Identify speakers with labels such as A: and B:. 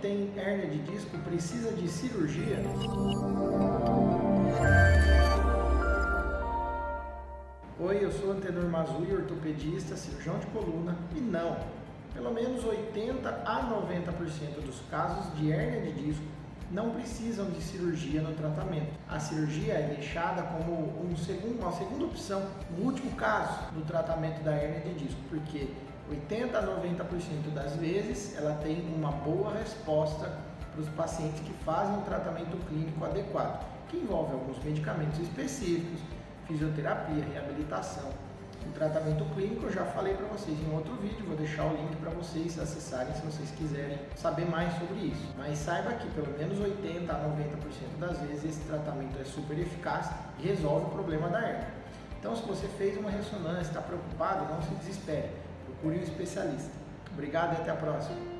A: tem hérnia de disco precisa de cirurgia? Oi, eu sou Antenor Mazui, ortopedista, cirurgião de coluna e não, pelo menos 80 a 90% dos casos de hérnia de disco não precisam de cirurgia no tratamento. A cirurgia é deixada como um segundo, uma segunda opção, no último caso, no tratamento da hérnia de disco, porque 80 a 90% das vezes ela tem uma boa resposta para os pacientes que fazem um tratamento clínico adequado, que envolve alguns medicamentos específicos, fisioterapia, reabilitação. O tratamento clínico eu já falei para vocês em outro vídeo, vou deixar o link para vocês acessarem se vocês quiserem saber mais sobre isso. Mas saiba que pelo menos 80 a 90% das vezes esse tratamento é super eficaz e resolve o problema da hernia. Então se você fez uma ressonância, está preocupado, não se desespere, procure um especialista. Obrigado e até a próxima.